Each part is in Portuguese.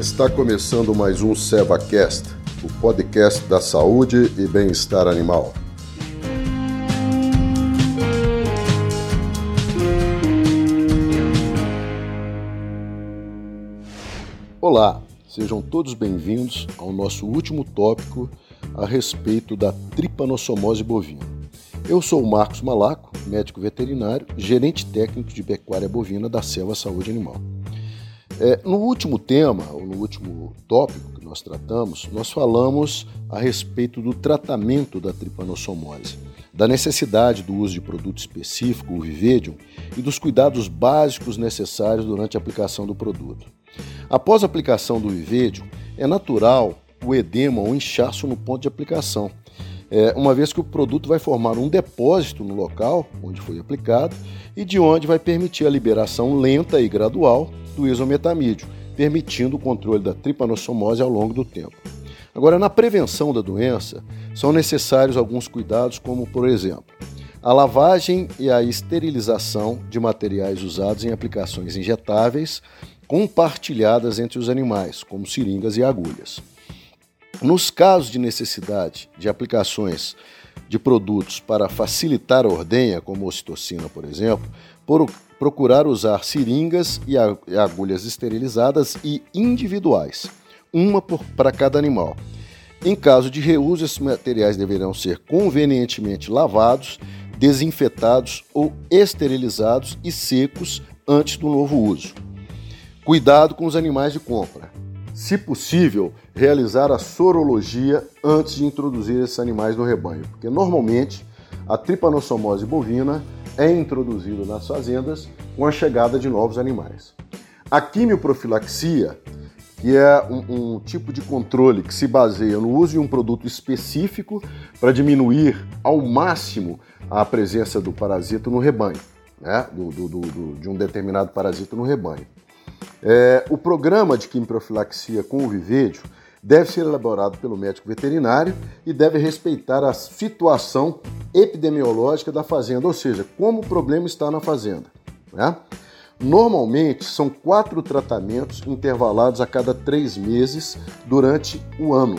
Está começando mais um SevaCast, o podcast da saúde e bem-estar animal. Olá, sejam todos bem-vindos ao nosso último tópico a respeito da tripanossomose bovina. Eu sou o Marcos Malaco, médico veterinário, gerente técnico de pecuária bovina da Selva Saúde Animal. É, no último tema, ou no último tópico que nós tratamos, nós falamos a respeito do tratamento da tripanossomose, da necessidade do uso de produto específico, o Vivedium, e dos cuidados básicos necessários durante a aplicação do produto. Após a aplicação do Vivedium, é natural o edema ou inchaço no ponto de aplicação, é, uma vez que o produto vai formar um depósito no local onde foi aplicado e de onde vai permitir a liberação lenta e gradual do isometamídio, permitindo o controle da tripanossomose ao longo do tempo. Agora, na prevenção da doença, são necessários alguns cuidados, como, por exemplo, a lavagem e a esterilização de materiais usados em aplicações injetáveis compartilhadas entre os animais, como seringas e agulhas. Nos casos de necessidade de aplicações de produtos para facilitar a ordenha, como ocitocina, por exemplo, procurar usar seringas e agulhas esterilizadas e individuais, uma para cada animal. Em caso de reuso, esses materiais deverão ser convenientemente lavados, desinfetados ou esterilizados e secos antes do novo uso. Cuidado com os animais de compra. Se possível, realizar a sorologia antes de introduzir esses animais no rebanho, porque normalmente a tripanossomose bovina é introduzido nas fazendas com a chegada de novos animais. A quimioprofilaxia, que é um, um, tipo de controle que se baseia no uso de um produto específico para diminuir ao máximo a presença do parasito no rebanho, né? do, do, do, de um determinado parasito no rebanho. É, o programa de quimioprofilaxia com o vivédio deve ser elaborado pelo médico veterinário e deve respeitar a situação epidemiológica da fazenda, ou seja, como o problema está na fazenda. Né? Normalmente são quatro tratamentos intervalados a cada três meses durante o ano.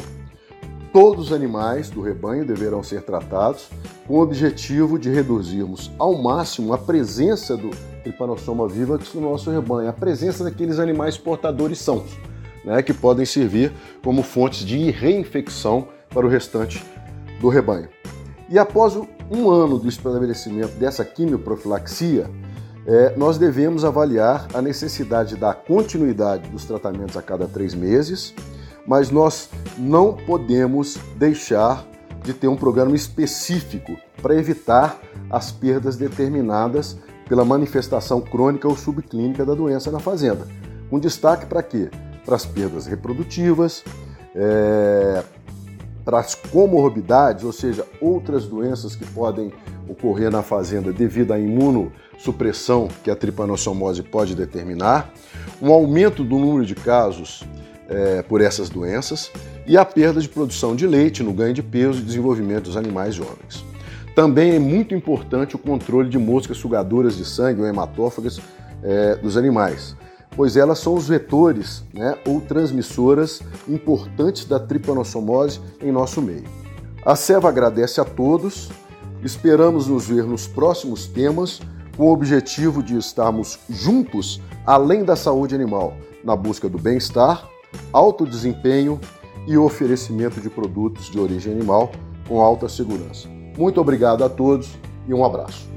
Todos os animais do rebanho deverão ser tratados com o objetivo de reduzirmos ao máximo a presença do Trypanosoma vivax no nosso rebanho, a presença daqueles animais portadores sãos né, que podem servir como fontes de reinfecção para o restante do rebanho. E após um ano do estabelecimento dessa quimioprofilaxia, é, nós devemos avaliar a necessidade da continuidade dos tratamentos a cada três meses, mas nós não podemos deixar de ter um programa específico para evitar as perdas determinadas pela manifestação crônica ou subclínica da doença na fazenda. Um destaque para quê? Para as perdas reprodutivas, é, para as comorbidades, ou seja, outras doenças que podem ocorrer na fazenda devido à imunossupressão que a tripanossomose pode determinar, um aumento do número de casos é, por essas doenças e a perda de produção de leite no ganho de peso e desenvolvimento dos animais jovens. Também é muito importante o controle de moscas sugadoras de sangue ou hematófagas é, dos animais pois elas são os vetores né, ou transmissoras importantes da tripanossomose em nosso meio. A SEVA agradece a todos, esperamos nos ver nos próximos temas com o objetivo de estarmos juntos além da saúde animal, na busca do bem-estar, alto desempenho e oferecimento de produtos de origem animal com alta segurança. Muito obrigado a todos e um abraço.